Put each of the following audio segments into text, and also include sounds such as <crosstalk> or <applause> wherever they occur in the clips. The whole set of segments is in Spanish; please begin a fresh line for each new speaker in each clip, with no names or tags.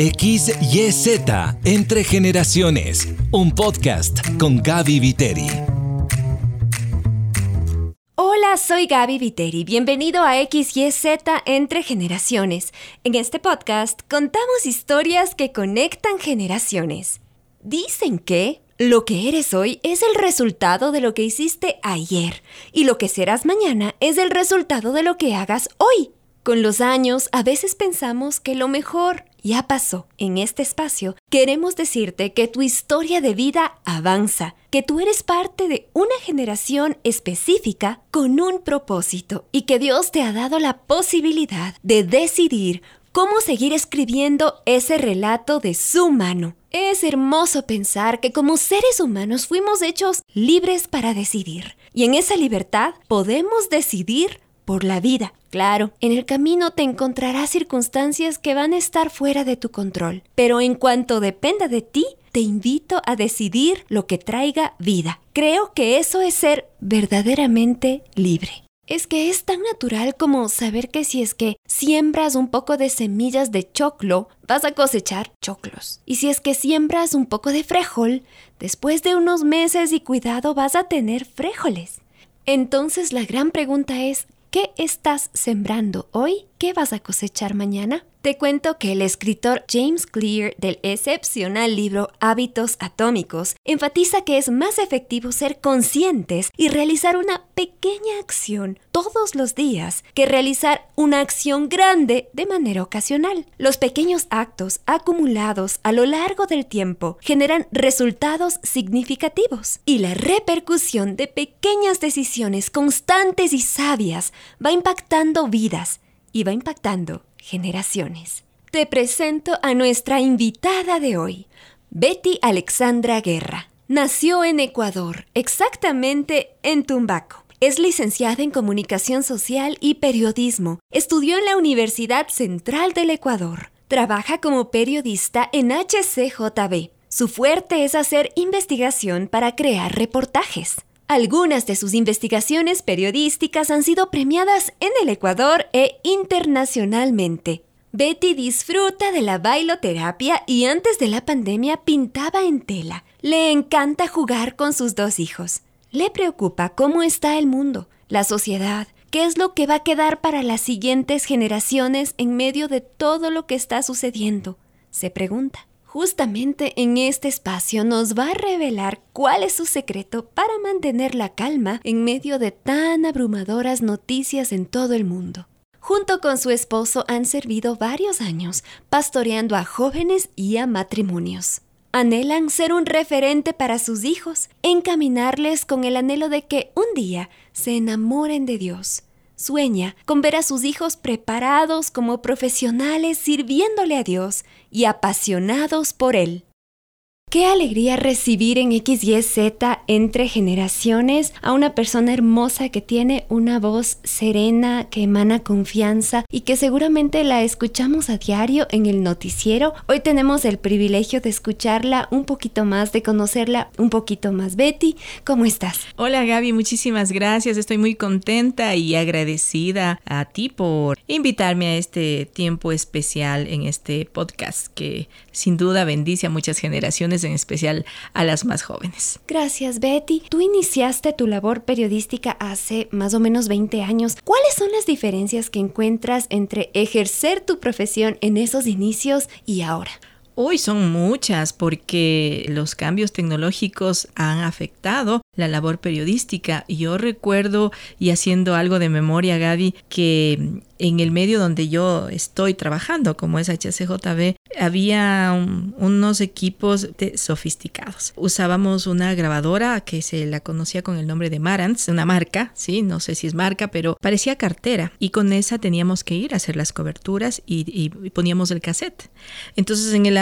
XYZ Entre Generaciones, un podcast con Gaby Viteri.
Hola, soy Gaby Viteri. Bienvenido a XYZ Entre Generaciones. En este podcast contamos historias que conectan generaciones. Dicen que lo que eres hoy es el resultado de lo que hiciste ayer y lo que serás mañana es el resultado de lo que hagas hoy. Con los años, a veces pensamos que lo mejor ya pasó. En este espacio, queremos decirte que tu historia de vida avanza, que tú eres parte de una generación específica con un propósito y que Dios te ha dado la posibilidad de decidir cómo seguir escribiendo ese relato de su mano. Es hermoso pensar que como seres humanos fuimos hechos libres para decidir. Y en esa libertad podemos decidir por la vida. Claro, en el camino te encontrarás circunstancias que van a estar fuera de tu control, pero en cuanto dependa de ti, te invito a decidir lo que traiga vida. Creo que eso es ser verdaderamente libre es que es tan natural como saber que si es que siembras un poco de semillas de choclo, vas a cosechar choclos. Y si es que siembras un poco de frijol, después de unos meses y cuidado vas a tener frijoles. Entonces la gran pregunta es, ¿qué estás sembrando hoy? ¿Qué vas a cosechar mañana? Te cuento que el escritor James Clear del excepcional libro Hábitos Atómicos enfatiza que es más efectivo ser conscientes y realizar una pequeña acción todos los días que realizar una acción grande de manera ocasional. Los pequeños actos acumulados a lo largo del tiempo generan resultados significativos y la repercusión de pequeñas decisiones constantes y sabias va impactando vidas y va impactando generaciones. Te presento a nuestra invitada de hoy, Betty Alexandra Guerra. Nació en Ecuador, exactamente en Tumbaco. Es licenciada en Comunicación Social y Periodismo. Estudió en la Universidad Central del Ecuador. Trabaja como periodista en HCJB. Su fuerte es hacer investigación para crear reportajes. Algunas de sus investigaciones periodísticas han sido premiadas en el Ecuador e internacionalmente. Betty disfruta de la bailoterapia y antes de la pandemia pintaba en tela. Le encanta jugar con sus dos hijos. Le preocupa cómo está el mundo, la sociedad, qué es lo que va a quedar para las siguientes generaciones en medio de todo lo que está sucediendo. Se pregunta. Justamente en este espacio nos va a revelar cuál es su secreto para mantener la calma en medio de tan abrumadoras noticias en todo el mundo. Junto con su esposo han servido varios años pastoreando a jóvenes y a matrimonios. Anhelan ser un referente para sus hijos, encaminarles con el anhelo de que un día se enamoren de Dios Sueña con ver a sus hijos preparados como profesionales sirviéndole a Dios y apasionados por Él. Qué alegría recibir en XYZ entre generaciones a una persona hermosa que tiene una voz serena, que emana confianza y que seguramente la escuchamos a diario en el noticiero. Hoy tenemos el privilegio de escucharla un poquito más, de conocerla un poquito más. Betty, ¿cómo estás?
Hola Gaby, muchísimas gracias. Estoy muy contenta y agradecida a ti por invitarme a este tiempo especial en este podcast que sin duda bendice a muchas generaciones en especial a las más jóvenes.
Gracias, Betty. Tú iniciaste tu labor periodística hace más o menos 20 años. ¿Cuáles son las diferencias que encuentras entre ejercer tu profesión en esos inicios y ahora?
Hoy son muchas porque los cambios tecnológicos han afectado la labor periodística. Yo recuerdo, y haciendo algo de memoria, Gaby, que en el medio donde yo estoy trabajando, como es HCJB, había unos equipos sofisticados. Usábamos una grabadora que se la conocía con el nombre de Marantz, una marca, sí, no sé si es marca, pero parecía cartera. Y con esa teníamos que ir a hacer las coberturas y, y poníamos el cassette. Entonces, en el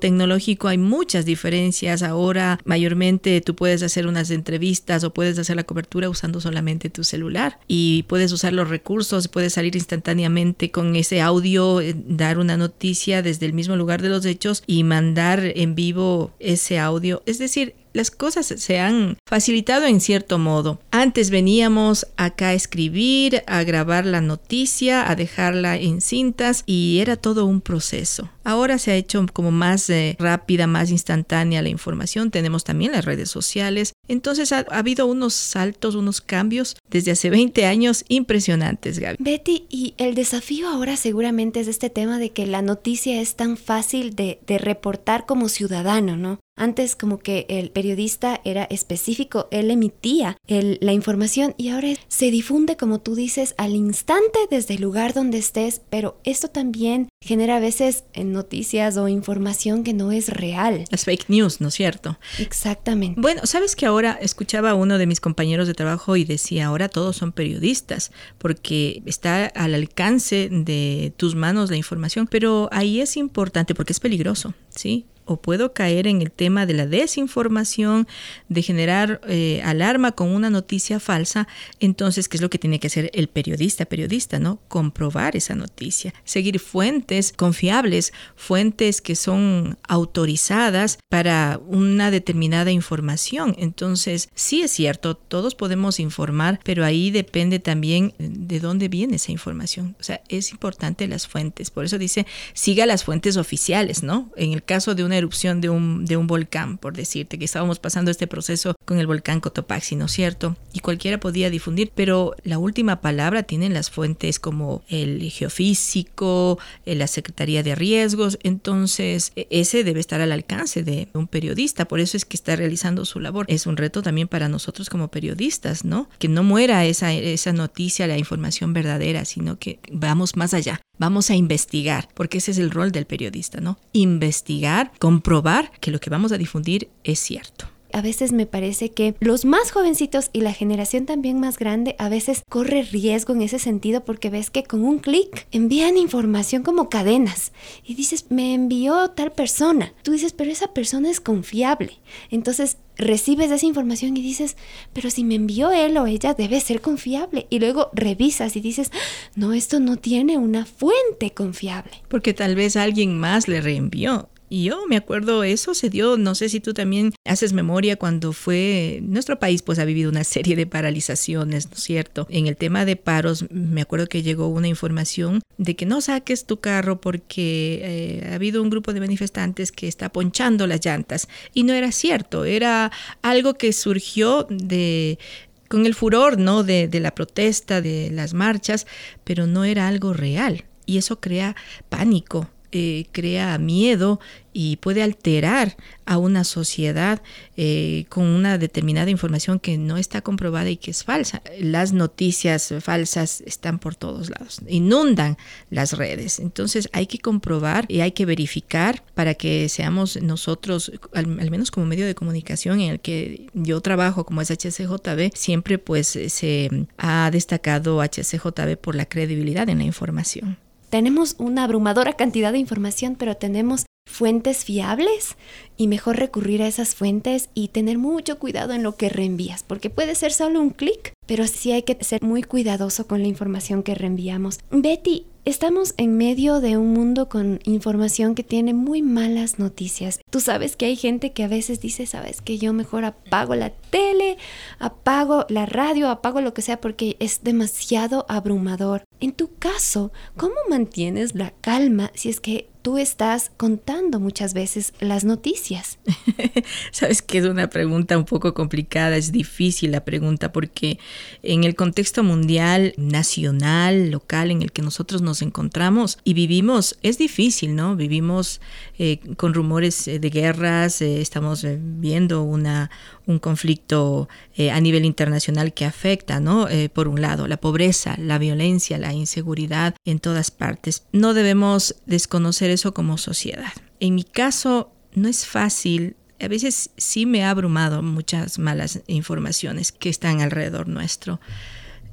tecnológico hay muchas diferencias. Ahora, mayormente, tú puedes hacer unas entrevistas o puedes hacer la cobertura usando solamente tu celular y puedes usar los recursos, puedes salir instantáneamente con ese audio, eh, dar una noticia desde el mismo lugar de los hechos y mandar en vivo ese audio. Es decir, las cosas se han facilitado en cierto modo. Antes veníamos acá a escribir, a grabar la noticia, a dejarla en cintas y era todo un proceso. Ahora se ha hecho como más eh, rápida, más instantánea la información. Tenemos también las redes sociales. Entonces ha, habido unos saltos, unos cambios desde hace 20 años impresionantes, Gaby.
Betty, y el desafío ahora seguramente es este tema de que la noticia es tan fácil de, de reportar como ciudadano, ¿no? Antes como que el periodista era específico, él emitía la información y ahora se difunde, como tú dices, al instante desde el lugar donde estés, pero esto también genera a veces noticias o información que no es real.
Las fake news, ¿no es cierto?
Exactamente.
Bueno, sabes que ahora escuchaba a uno de mis compañeros de trabajo y decía, ahora todos son periodistas, porque está al alcance de tus manos la información, pero ahí es importante porque es peligroso, ¿sí? O puedo caer en el tema de la desinformación, de generar eh, alarma con una noticia falsa, entonces, ¿qué es lo que tiene que hacer el periodista, periodista, no? Comprobar esa noticia, seguir fuentes confiables, fuentes que son autorizadas para una determinada información. Entonces, sí es cierto, todos podemos informar, pero ahí depende también de dónde viene esa información. O sea, es importante las fuentes. Por eso dice, siga las fuentes oficiales, ¿no? En el caso de una erupción de un, de un volcán, por decirte, que estábamos pasando este proceso con el volcán Cotopaxi, ¿no es cierto? Y cualquiera podía difundir, pero la última palabra tienen las fuentes como el geofísico, eh, la Secretaría de Riesgos, entonces e, ese debe estar al alcance de un periodista, por eso es que está realizando su labor. Es un reto también para nosotros como periodistas, ¿no? Que no muera esa, esa noticia, la información verdadera, sino que vamos más allá. Vamos a investigar, porque ese es el rol del periodista, ¿no? Investigar, comprobar que lo que vamos a difundir es cierto
a veces me parece que los más jovencitos y la generación también más grande a veces corre riesgo en ese sentido porque ves que con un clic envían información como cadenas y dices, me envió tal persona. Tú dices, pero esa persona es confiable. Entonces recibes esa información y dices, pero si me envió él o ella debe ser confiable. Y luego revisas y dices, no, esto no tiene una fuente confiable.
Porque tal vez alguien más le reenvió. Y yo me acuerdo, eso se dio, no sé si tú también haces memoria cuando fue, nuestro país pues ha vivido una serie de paralizaciones, ¿no es cierto? En el tema de paros, me acuerdo que llegó una información de que no saques tu carro porque eh, ha habido un grupo de manifestantes que está ponchando las llantas. Y no era cierto, era algo que surgió de con el furor, ¿no? De, de la protesta, de las marchas, pero no era algo real. Y eso crea pánico, eh, crea miedo y puede alterar a una sociedad eh, con una determinada información que no está comprobada y que es falsa. Las noticias falsas están por todos lados, inundan las redes. Entonces hay que comprobar y hay que verificar para que seamos nosotros, al, menos como medio de comunicación en el que yo trabajo como es HCJB, siempre pues se ha destacado HCJB por la credibilidad en la información
tenemos una abrumadora cantidad de información, pero tenemos fuentes fiables y mejor recurrir a esas fuentes y tener mucho cuidado en lo que reenvías, porque puede ser solo un clic, pero sí hay que ser muy cuidadoso con la información que reenviamos. Betty, Estamos en medio de un mundo con información que tiene muy malas noticias. Tú sabes que hay gente que a veces dice, sabes que yo mejor apago la tele, apago la radio, apago lo que sea porque es demasiado abrumador. En tu caso, ¿cómo mantienes la calma si es que tú estás contando muchas veces las noticias? <laughs>
Sabes que es una pregunta un poco complicada, es difícil la pregunta porque en el contexto mundial, nacional, local en el que nosotros nos encontramos y vivimos, es difícil, ¿no? Vivimos eh, con rumores eh, de guerras, eh, estamos viendo una, un conflicto a nivel internacional que afecta, ¿no? por un lado, la pobreza, la violencia, la inseguridad en todas partes. No debemos desconocer eso como sociedad. En mi caso, no es fácil a veces sí me ha abrumado muchas malas informaciones que están alrededor nuestro.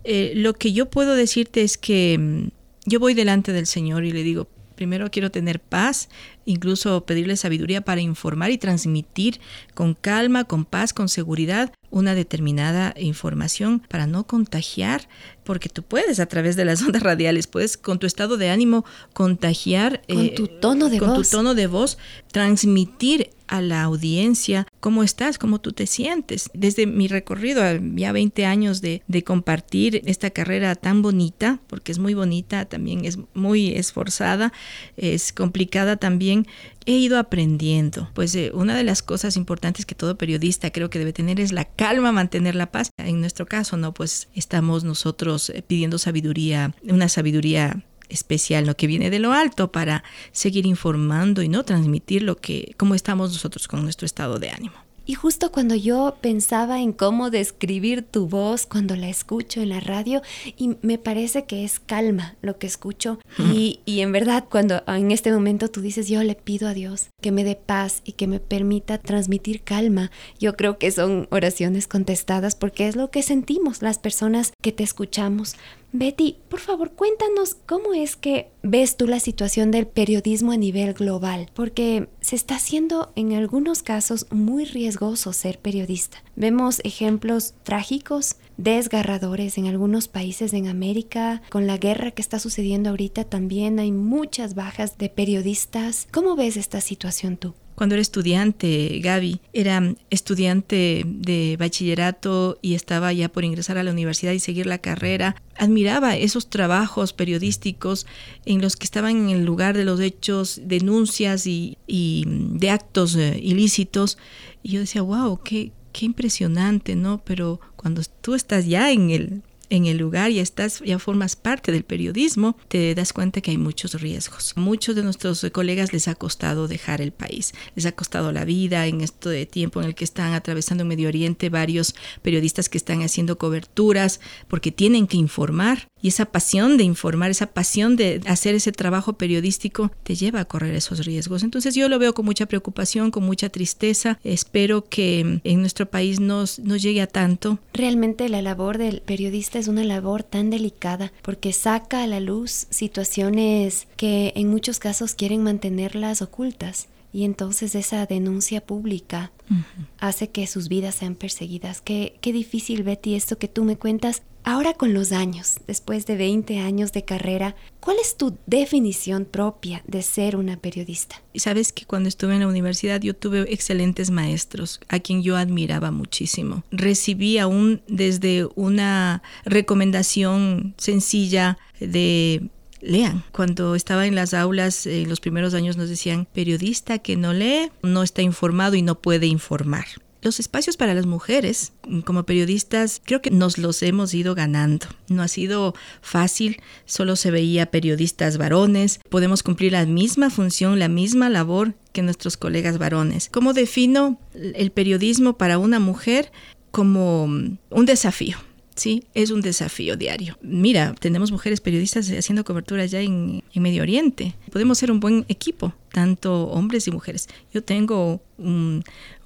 lo que yo puedo decirte es que mm, yo voy delante del Señor y le digo, primero quiero tener paz, incluso pedirle sabiduría para informar y transmitir con calma, con paz, con seguridad, una determinada información para no contagiar, porque tú puedes a través de las <laughs> ondas radiales, puedes con tu estado de ánimo contagiar.
Con tu tono de
con
voz.
tu tono de voz, transmitir a la audiencia cómo estás, cómo tú te sientes. Desde mi recorrido, ya 20 años de, de, compartir esta carrera tan bonita, porque es muy bonita, también es muy esforzada, es complicada también, he ido aprendiendo. Pues eh, una de las cosas importantes que todo periodista creo que debe tener es la calma, mantener la paz. En nuestro caso, ¿no? Pues estamos nosotros eh, pidiendo sabiduría, una sabiduría especial, lo que viene de lo alto para seguir informando y no transmitir lo que, cómo estamos nosotros con nuestro estado de ánimo.
Y justo cuando yo pensaba en cómo describir tu voz cuando la escucho en la radio, y me parece que es calma lo que escucho. Y, y, en verdad, cuando en este momento tú dices, yo le pido a Dios que me dé paz y que me permita transmitir calma, yo creo que son oraciones contestadas porque es lo que sentimos las personas que te escuchamos. Betty, por favor, cuéntanos cómo es que ves tú la situación del periodismo a nivel global, porque se está haciendo en algunos casos muy riesgoso ser periodista. Vemos ejemplos trágicos, desgarradores en algunos países en América, con la guerra que está sucediendo ahorita también hay muchas bajas de periodistas. ¿Cómo ves esta situación tú?
Cuando era estudiante, Gaby, era estudiante de bachillerato y estaba ya por ingresar a la universidad y seguir la carrera, admiraba esos trabajos periodísticos en los que estaban en el lugar de los hechos, denuncias y, y de actos eh, ilícitos. Y yo decía, wow, qué, qué impresionante, ¿no? Pero cuando tú estás ya en el en el lugar y estás, ya formas parte del periodismo, te das cuenta que hay muchos riesgos. Muchos de nuestros colegas les ha costado dejar el país, les ha costado la vida en este tiempo en el que están atravesando Medio Oriente varios periodistas que están haciendo coberturas porque tienen que informar y esa pasión de informar, esa pasión de hacer ese trabajo periodístico te lleva a correr esos riesgos. Entonces yo lo veo con mucha preocupación, con mucha tristeza. Espero que en nuestro país no nos llegue a tanto.
Realmente la labor del periodista es una labor tan delicada porque saca a la luz situaciones que en muchos casos quieren mantenerlas ocultas y entonces esa denuncia pública uh -huh. hace que sus vidas sean perseguidas. Qué, qué difícil, Betty, esto que tú me cuentas. Ahora con los años, después de 20 años de carrera, ¿cuál es tu definición propia de ser una periodista?
Sabes que cuando estuve en la universidad yo tuve excelentes maestros a quien yo admiraba muchísimo. Recibí aún desde una recomendación sencilla de lean. Cuando estaba en las aulas, en eh, los primeros años nos decían, periodista que no lee, no está informado y no puede informar. Los espacios para las mujeres como periodistas creo que nos los hemos ido ganando. No ha sido fácil, solo se veía periodistas varones. Podemos cumplir la misma función, la misma labor que nuestros colegas varones. ¿Cómo defino el periodismo para una mujer? Como un desafío. Sí, es un desafío diario. Mira, tenemos mujeres periodistas haciendo cobertura ya en, Medio Oriente. Podemos ser un buen equipo, tanto hombres y mujeres. Yo tengo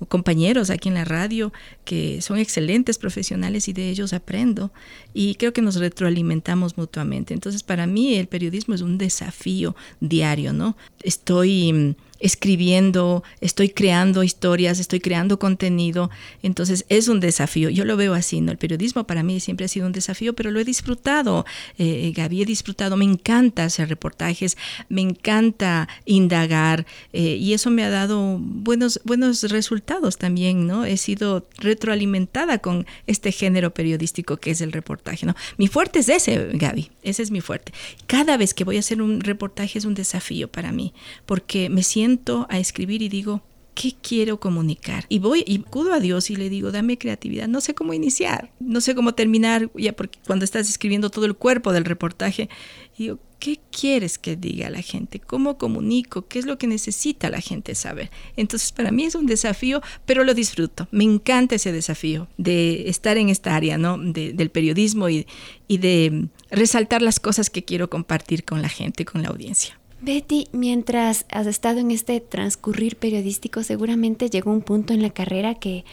compañeros aquí en la radio que son excelentes profesionales y de ellos aprendo y creo que nos retroalimentamos mutuamente. Entonces, para mí el periodismo es un desafío diario, ¿no? Estoy um, escribiendo, estoy creando historias, estoy creando contenido, entonces es un desafío. Yo lo veo así, ¿no? El periodismo para mí siempre ha sido un desafío, pero lo he disfrutado, eh, Gaby, he disfrutado, me encanta hacer reportajes, me encanta indagar eh, y eso me ha dado buenos, buenos resultados también, ¿no? He sido retroalimentada con este género periodístico que es el reportaje, ¿no? Mi fuerte es ese, Gaby, ese es mi fuerte. Cada vez que voy a hacer un reportaje es un desafío para mí, porque me siento a escribir y digo, ¿qué quiero comunicar? Y voy y acudo a Dios y le digo, dame creatividad, no sé cómo iniciar, no sé cómo terminar, ya porque cuando estás escribiendo todo el cuerpo del reportaje, digo, ¿qué quieres que diga la gente? ¿Cómo comunico? ¿Qué es lo que necesita la gente saber? Entonces, para mí es un desafío, pero lo disfruto. Me encanta ese desafío de estar en esta área, ¿no? De, del periodismo y, y de resaltar las cosas que quiero compartir con la gente, con la audiencia.
Betty, mientras has estado en este transcurrir periodístico, seguramente llegó un punto en la carrera que,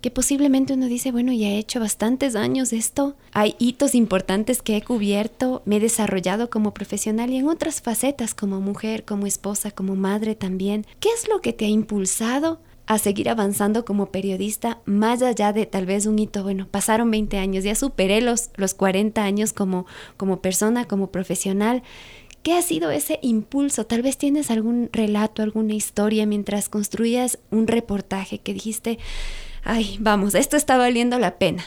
que posiblemente uno dice, bueno, ya he hecho bastantes años esto, hay hitos importantes que he cubierto, me he desarrollado como profesional y en otras facetas como mujer, como esposa, como madre también. ¿Qué es lo que te ha impulsado a seguir avanzando como periodista más allá de tal vez un hito, bueno, pasaron 20 años, ya superé los, los 40 años como, como persona, como profesional. ¿Qué ha sido ese impulso? Tal vez tienes algún relato, alguna historia mientras construías un reportaje que dijiste, ay, vamos, esto está valiendo la pena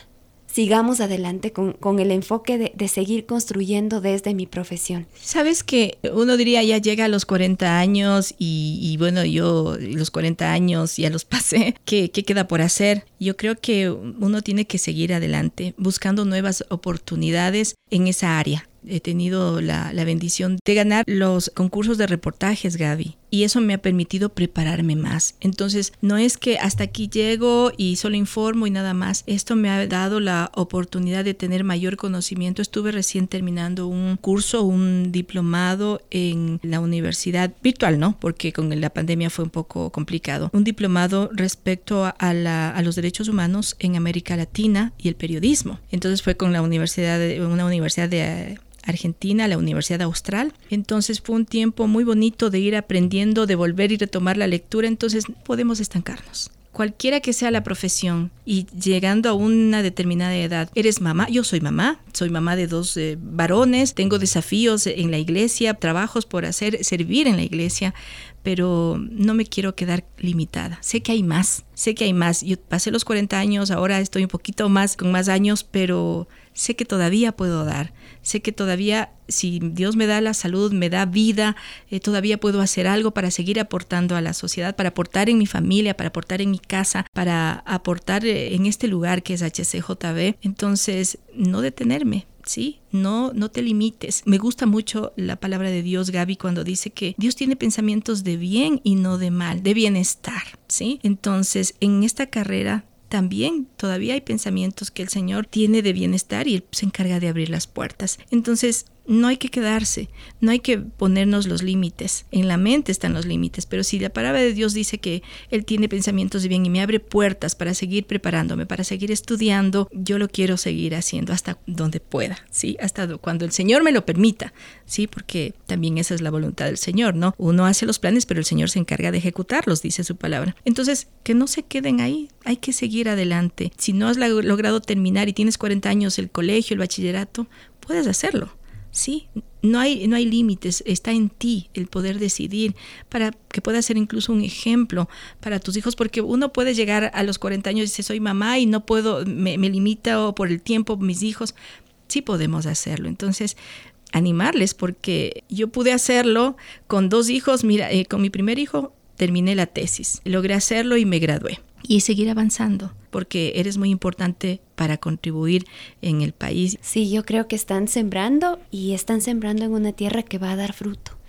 sigamos adelante con, el enfoque de, seguir construyendo desde mi profesión.
Sabes que uno diría ya llega a los 40 años y, bueno, yo los 40 años ya los <laughs> pasé, ¿Qué, ¿qué queda por hacer? Yo creo que uno tiene que seguir adelante buscando nuevas oportunidades en esa área he tenido la, bendición de ganar los concursos de reportajes, Gaby. Y eso me ha permitido prepararme más. Entonces, no es que hasta aquí llego y solo informo y nada más. Esto me ha dado la oportunidad de tener mayor conocimiento. Estuve recién terminando un curso, un diplomado en la universidad virtual, ¿no? Porque con la pandemia fue un poco complicado. Un diplomado respecto a, a los derechos humanos en América Latina y el periodismo. Entonces fue con la universidad, una universidad de Argentina, la Universidad Austral. Entonces fue un tiempo muy bonito de ir aprendiendo, de volver y retomar la lectura, entonces podemos estancarnos. Cualquiera que sea la profesión y llegando a una determinada edad, eres mamá, yo soy mamá, soy mamá de dos eh, varones, tengo desafíos en la iglesia, trabajos por hacer, servir en la iglesia, pero no me quiero quedar limitada. Sé que hay más, sé que hay más. Yo pasé los 40 años, ahora estoy un poquito más, con más años, pero sé que todavía puedo dar, sé que todavía si Dios me da la salud, me da vida, eh, todavía puedo hacer algo para seguir aportando a la sociedad, para aportar en mi familia, para aportar en mi casa, para aportar eh, en este lugar que es HCJB. Entonces, no detenerme, ¿sí? No, no te limites. Me gusta mucho la palabra de Dios, Gaby, cuando dice que Dios tiene pensamientos de bien y no de mal, de bienestar, ¿sí? Entonces, en esta carrera también todavía hay pensamientos que el Señor tiene de bienestar y Él se encarga de abrir las puertas. Entonces, no hay que quedarse, no hay que ponernos los límites. En la mente están los límites, pero si la palabra de Dios dice que Él tiene pensamientos de bien y me abre puertas para seguir preparándome, para seguir estudiando, yo lo quiero seguir haciendo hasta donde pueda, ¿sí? Hasta cuando el Señor me lo permita, ¿sí? Porque también esa es la voluntad del Señor, ¿no? Uno hace los planes, pero el Señor se encarga de ejecutarlos, dice su palabra. Entonces, que no se queden ahí, hay que seguir adelante. Si no has logrado terminar y tienes 40 años el colegio, el bachillerato, puedes hacerlo Sí, no hay, no hay límites, está en ti el poder decidir para que pueda ser incluso un ejemplo para tus hijos, porque uno puede llegar a los 40 años y dice soy mamá y no puedo, me, me limita por el tiempo mis hijos. Sí podemos hacerlo. Entonces, animarles, porque yo pude hacerlo con dos hijos, mira, eh, con mi primer hijo terminé la tesis, logré hacerlo y me gradué y seguir avanzando, porque eres muy importante para contribuir en el país.
Sí, yo creo que están sembrando y están sembrando en una tierra que va a dar fruto.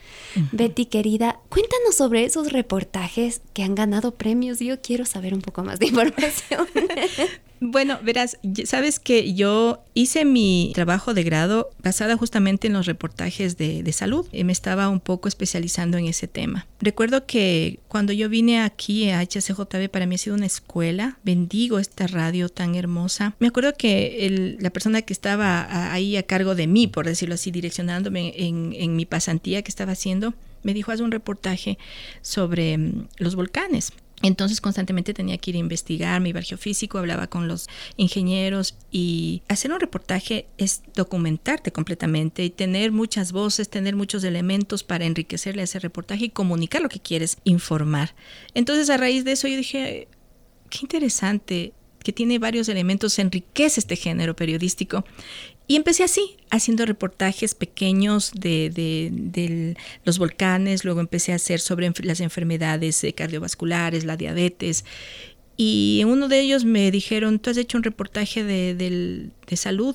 Betty, querida, cuéntanos sobre esos reportajes que han ganado premios. Yo quiero saber un poco más de <laughs> información. <laughs>
Bueno, verás, sabes que yo hice mi trabajo de grado basada justamente en los reportajes de, salud. Y me estaba un poco especializando en ese tema. Recuerdo que cuando yo vine aquí a HCJB, para mí ha sido una escuela. Bendigo esta radio tan hermosa. Me acuerdo que la persona que estaba ahí a cargo de mí, por decirlo así, direccionándome en, en mi pasantía que estaba haciendo, me dijo, haz un reportaje sobre mm, los volcanes. Entonces constantemente tenía que ir a investigar, mi barrio físico, hablaba con los ingenieros y hacer un reportaje es documentarte completamente y tener muchas voces, tener muchos elementos para enriquecerle a ese reportaje y comunicar lo que quieres informar. Entonces a raíz de eso yo dije, qué interesante, que tiene varios elementos, enriquece este género periodístico y empecé así, haciendo reportajes pequeños de, los volcanes, luego empecé a hacer sobre las enfermedades eh, cardiovasculares, la diabetes. Y en uno de ellos me dijeron, tú has hecho un reportaje de, salud,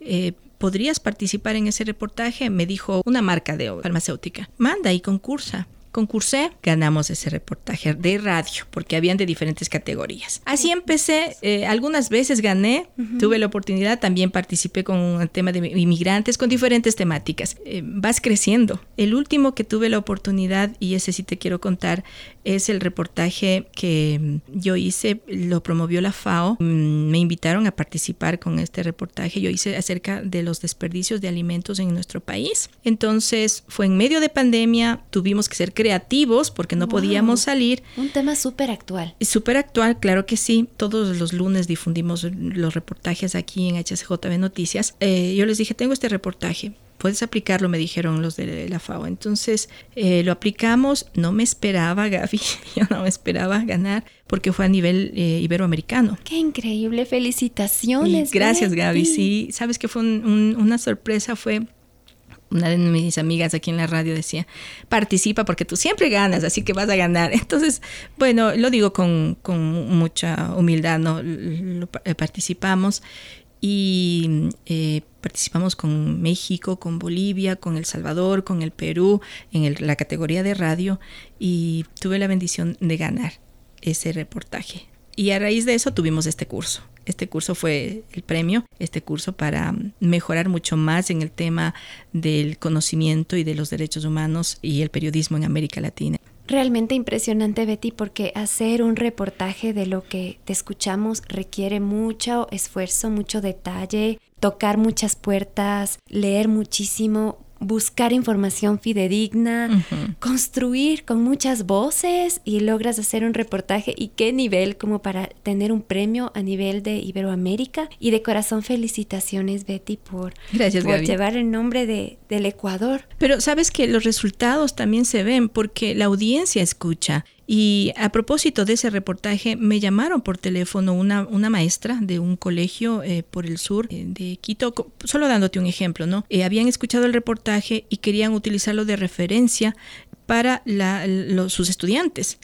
eh, ¿podrías participar en ese reportaje? Me dijo una marca de farmacéutica, manda y concursa. Concursé, ganamos ese reportaje de radio, porque habían de diferentes categorías. Así empecé, eh, algunas veces gané, tuve la oportunidad, también participé con un tema de inmigrantes, con diferentes temáticas. Eh, vas creciendo. El último que tuve la oportunidad, y ese sí te quiero contar, es el reportaje que mm, yo hice, lo promovió la FAO, mm, me invitaron a participar con este reportaje, yo hice acerca de los desperdicios de alimentos en nuestro país. Entonces fue en medio de pandemia, tuvimos que ser creativos porque no podíamos salir.
Un tema súper actual.
Súper actual, claro que sí. Todos los lunes difundimos los reportajes aquí en HCJB Noticias. Eh, yo les dije, tengo este reportaje puedes aplicarlo, me dijeron los de la FAO. Entonces eh, lo aplicamos, no me esperaba, Gaby, <laughs> yo no me esperaba ganar porque fue a nivel eh, iberoamericano.
Qué increíble, felicitaciones.
gracias, Gaby. Sí, sabes que fue una sorpresa, fue una de mis amigas aquí en la radio decía, participa porque tú siempre ganas, así que vas a ganar. <laughs> Entonces, bueno, lo digo con, mucha humildad, ¿no? Eh, participamos y eh, participamos con México, con Bolivia, con El Salvador, con el Perú en la categoría de radio y tuve la bendición de ganar ese reportaje. Y a raíz de eso tuvimos este curso. Este curso fue el premio, este curso para mejorar mucho más en el tema del conocimiento y de los derechos humanos y el periodismo en América Latina
realmente impresionante, Betty, porque hacer un reportaje de lo que te escuchamos requiere mucho esfuerzo, mucho detalle, tocar muchas puertas, leer muchísimo, buscar información fidedigna, construir con muchas voces y logras hacer un reportaje. Y qué nivel como para tener un premio a nivel de Iberoamérica. Y de corazón felicitaciones Betty por, llevar el nombre de, del Ecuador.
Pero sabes que los resultados también se ven porque la audiencia escucha y a propósito de ese reportaje, me llamaron por teléfono una, una maestra de un colegio eh, por el sur eh, de Quito, solo dándote un ejemplo, ¿no? Eh, habían escuchado el reportaje y querían utilizarlo de referencia para sus estudiantes.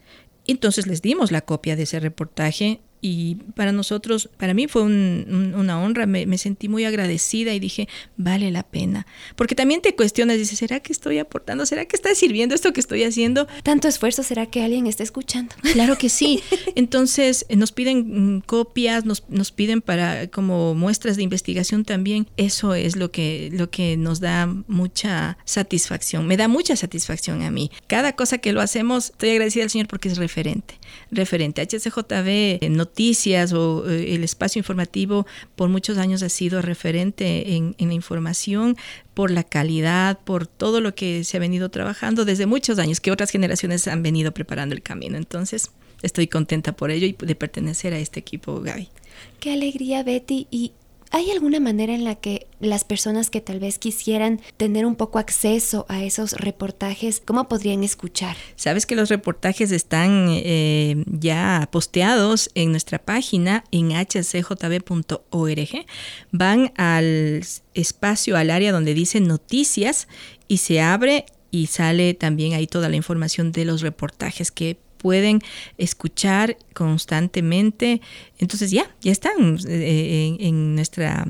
Entonces les dimos la copia de ese reportaje y para nosotros, para mí fue una honra, me, sentí muy agradecida y dije, vale la pena. Porque también te cuestionas, dices, ¿será que estoy aportando? ¿Será que está sirviendo esto que estoy haciendo?
Tanto esfuerzo, ¿será que alguien está escuchando? <laughs>
Claro que sí. Entonces eh, nos piden mm, copias, nos, nos piden para como muestras de investigación también. Eso es lo que, lo que nos da mucha satisfacción. Me da mucha satisfacción a mí. Cada cosa que lo hacemos, estoy agradecida al Señor porque es referente. Referente. HCJB eh, no noticias o eh, el espacio informativo por muchos años ha sido referente en, en, la información por la calidad, por todo lo que se ha venido trabajando desde muchos años, que otras generaciones han venido preparando el camino. Entonces, estoy contenta por ello y de pertenecer a este equipo, Gaby.
Qué alegría, Betty. Y ¿Hay alguna manera en la que las personas que tal vez quisieran tener un poco acceso a esos reportajes, cómo podrían escuchar?
Sabes que los reportajes están eh, ya posteados en nuestra página en hcjb.org. Van al espacio, al área donde dice noticias y se abre y sale también ahí toda la información de los reportajes que pueden escuchar constantemente. Entonces ya, ya están eh, en, nuestra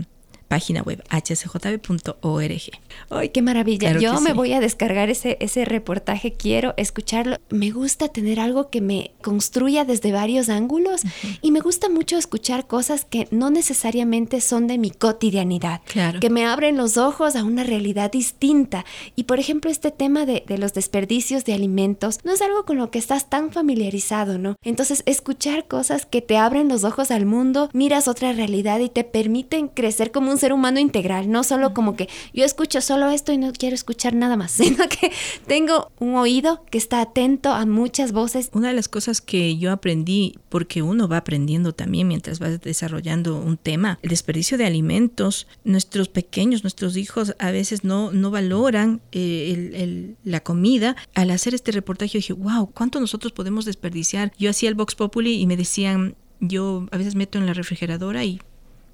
página web hcjb.org.
¡Ay, qué maravilla! Yo me voy a descargar ese, ese reportaje, quiero escucharlo. Me gusta tener algo que me construya desde varios ángulos y me gusta mucho escuchar cosas que no necesariamente son de mi cotidianidad, claro. que me abren los ojos a una realidad distinta. Y por ejemplo, este tema de, de los desperdicios de alimentos no es algo con lo que estás tan familiarizado, ¿no? Entonces, escuchar cosas que te abren los ojos al mundo, miras otra realidad y te permiten crecer como un ser humano integral, no solo como que yo escucho solo esto y no quiero escuchar nada más, <laughs> sino que tengo un oído que está atento a muchas voces.
Una de las cosas que yo aprendí, porque uno va aprendiendo también mientras va desarrollando un tema, el desperdicio de alimentos, nuestros pequeños, nuestros hijos a veces no, no valoran eh, la comida. Al hacer este reportaje dije, wow, ¿cuánto nosotros podemos desperdiciar? Yo hacía el Vox Populi y me decían, yo a veces meto en la refrigeradora y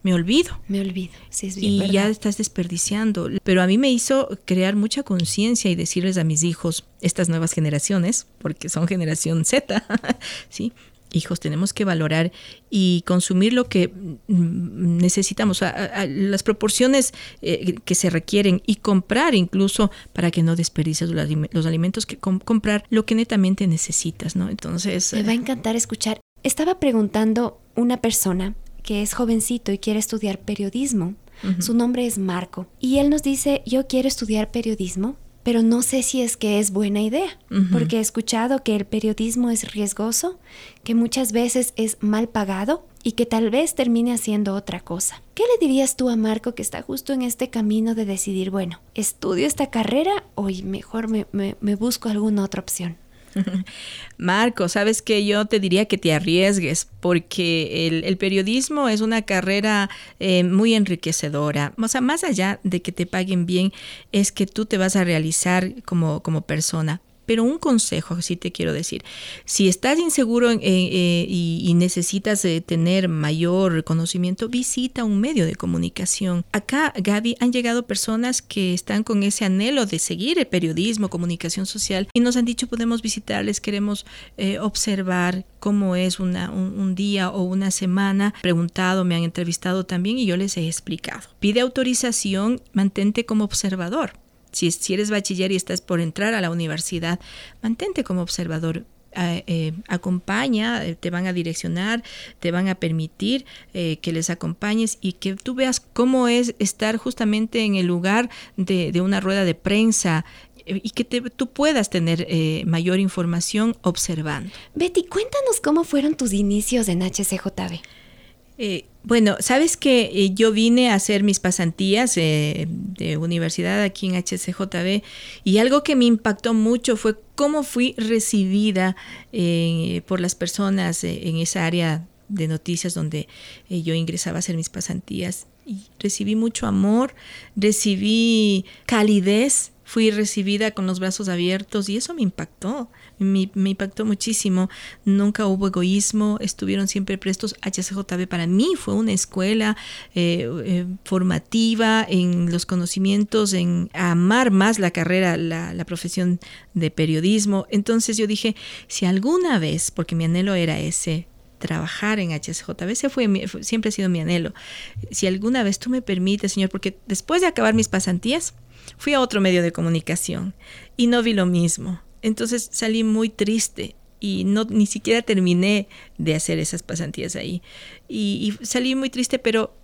me olvido.
Me olvido, sí, es
Y ya estás desperdiciando. Pero a mí me hizo crear mucha conciencia y decirles a mis hijos, estas nuevas generaciones, porque son generación Z, <laughs> ¿sí? Hijos, tenemos que valorar y consumir lo que mm, necesitamos, las proporciones eh, que se requieren y comprar incluso para que no desperdicies los, alimentos, que comprar lo que netamente necesitas, ¿no? Entonces...
Me va a encantar escuchar. Estaba preguntando una persona que es jovencito y quiere estudiar periodismo. Su nombre es Marco. Y él nos dice, yo quiero estudiar periodismo, pero no sé si es que es buena idea, porque he escuchado que el periodismo es riesgoso, que muchas veces es mal pagado y que tal vez termine haciendo otra cosa. ¿Qué le dirías tú a Marco que está justo en este camino de decidir, bueno, estudio esta carrera o mejor me busco alguna otra opción? <laughs>
Marco, sabes que yo te diría que te arriesgues porque el, periodismo es una carrera eh, muy enriquecedora. O sea, más allá de que te paguen bien, es que tú te vas a realizar como, como persona. Pero un consejo, sí te quiero decir, si estás inseguro eh, eh, y, necesitas eh, tener mayor conocimiento, visita un medio de comunicación. Acá, Gaby, han llegado personas que están con ese anhelo de seguir el periodismo, comunicación social, y nos han dicho podemos visitarles, queremos observar cómo es una, un, día o una semana. Preguntado, me han entrevistado también y yo les he explicado. Pide autorización, mantente como observador si, eres bachiller y estás por entrar a la universidad, mantente como observador. Eh, eh, acompaña, eh, te van a direccionar, te van a permitir que les acompañes y que tú veas cómo es estar justamente en el lugar de, una rueda de prensa y que tú puedas tener mayor información observando.
Betty, cuéntanos cómo fueron tus inicios en HCJB.
Eh, bueno, sabes que eh, yo vine a hacer mis pasantías eh, de universidad aquí en HCJB y algo que me impactó mucho fue cómo fui recibida por las personas en esa área de noticias donde yo ingresaba a hacer mis pasantías. Y recibí mucho amor, recibí calidez, fui recibida con los brazos abiertos y eso me impactó me, impactó muchísimo. Nunca hubo egoísmo, estuvieron siempre prestos. HCJB para mí fue una escuela eh, eh, formativa en los conocimientos, en amar más la carrera, la, profesión de periodismo. Entonces yo dije, si alguna vez, porque mi anhelo era ese, trabajar en HCJB. Ese fue, siempre ha sido mi anhelo. Si alguna vez tú me permites, Señor, porque después de acabar mis pasantías, fui a otro medio de comunicación y no vi lo mismo. Entonces salí muy triste y no ni siquiera terminé de hacer esas pasantías ahí. Y, y, salí muy triste, pero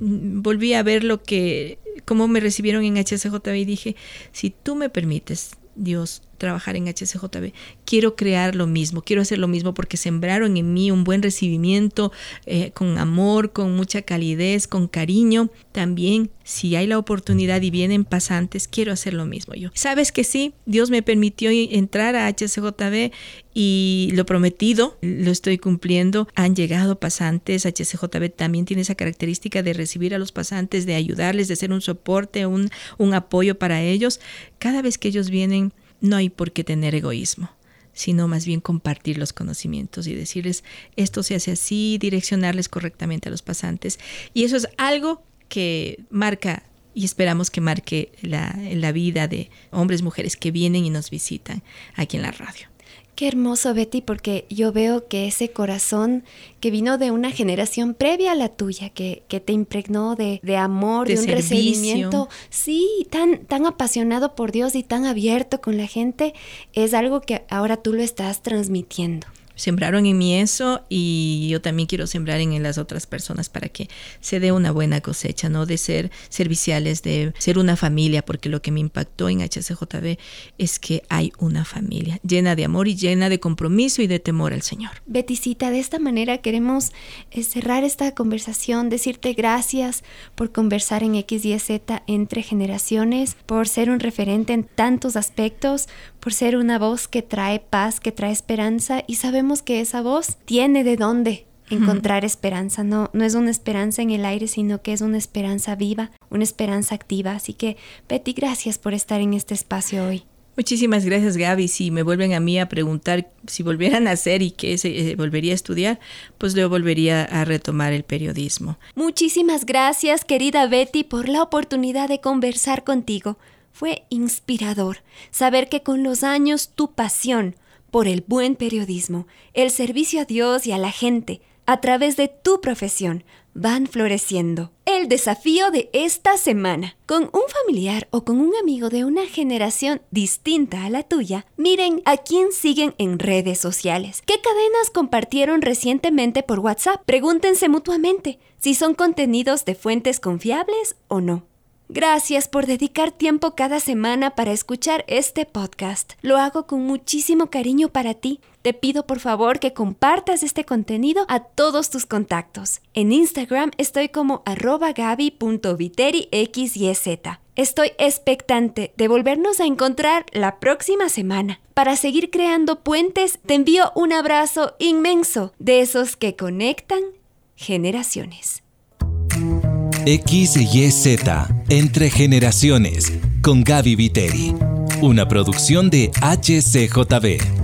volví a ver lo que, cómo me recibieron en HCJB y dije, si tú me permites, Dios, trabajar en HCJB. Quiero crear lo mismo, quiero hacer lo mismo porque sembraron en mí un buen recibimiento, eh, con amor, con mucha calidez, con cariño. También, si hay la oportunidad y vienen pasantes, quiero hacer lo mismo yo. Sabes que sí, Dios me permitió entrar a HCJB y lo prometido lo estoy cumpliendo. Han llegado pasantes, HCJB también tiene esa característica de recibir a los pasantes, de ayudarles, de ser un soporte, un, un apoyo para ellos. Cada vez que ellos vienen, no hay por qué tener egoísmo sino más bien compartir los conocimientos y decirles esto se hace así, direccionarles correctamente a los pasantes. Y eso es algo que marca y esperamos que marque la, la vida de hombres, mujeres que vienen y nos visitan aquí en la radio.
Qué hermoso, Betty, porque yo veo que ese corazón que vino de una generación previa a la tuya, que, que te impregnó de, amor, de, un recibimiento, sí, tan, tan apasionado por Dios y tan abierto con la gente, es algo que ahora tú lo estás transmitiendo
sembraron en mí eso y yo también quiero sembrar en las otras personas para que se dé una buena cosecha, ¿no? De ser serviciales, de ser una familia, porque lo que me impactó en HCJB es que hay una familia llena de amor y llena de compromiso y de temor al Señor.
Beticita, de esta manera queremos eh, cerrar esta conversación, decirte gracias por conversar en X y Z entre generaciones, por ser un referente en tantos aspectos, por ser una voz que trae paz, que trae esperanza y sabemos que esa voz tiene de dónde encontrar esperanza. No, no es una esperanza en el aire, sino que es una esperanza viva, una esperanza activa. Así que, Betty, gracias por estar en este espacio hoy.
Muchísimas gracias, Gaby. Si me vuelven a mí a preguntar si volvieran a hacer y que se eh, volvería a estudiar, pues yo volvería a retomar el periodismo.
Muchísimas gracias, querida Betty, por la oportunidad de conversar contigo. Fue inspirador saber que con los años tu pasión por el buen periodismo, el servicio a Dios y a la gente, a través de tu profesión, van floreciendo. El desafío de esta semana. Con un familiar o con un amigo de una generación distinta a la tuya, miren a quién siguen en redes sociales. ¿Qué cadenas compartieron recientemente por WhatsApp? Pregúntense mutuamente si son contenidos de fuentes confiables o no. Gracias por dedicar tiempo cada semana para escuchar este podcast. Lo hago con muchísimo cariño para ti. Te pido por favor que compartas este contenido a todos tus contactos. En Instagram estoy como arroba gaby.viteriXYZ. Estoy expectante de volvernos a encontrar la próxima semana. Para seguir creando puentes, te envío un abrazo inmenso de esos que conectan generaciones.
XYZ Entre Generaciones con Gaby Viteri. Una producción de HCJB.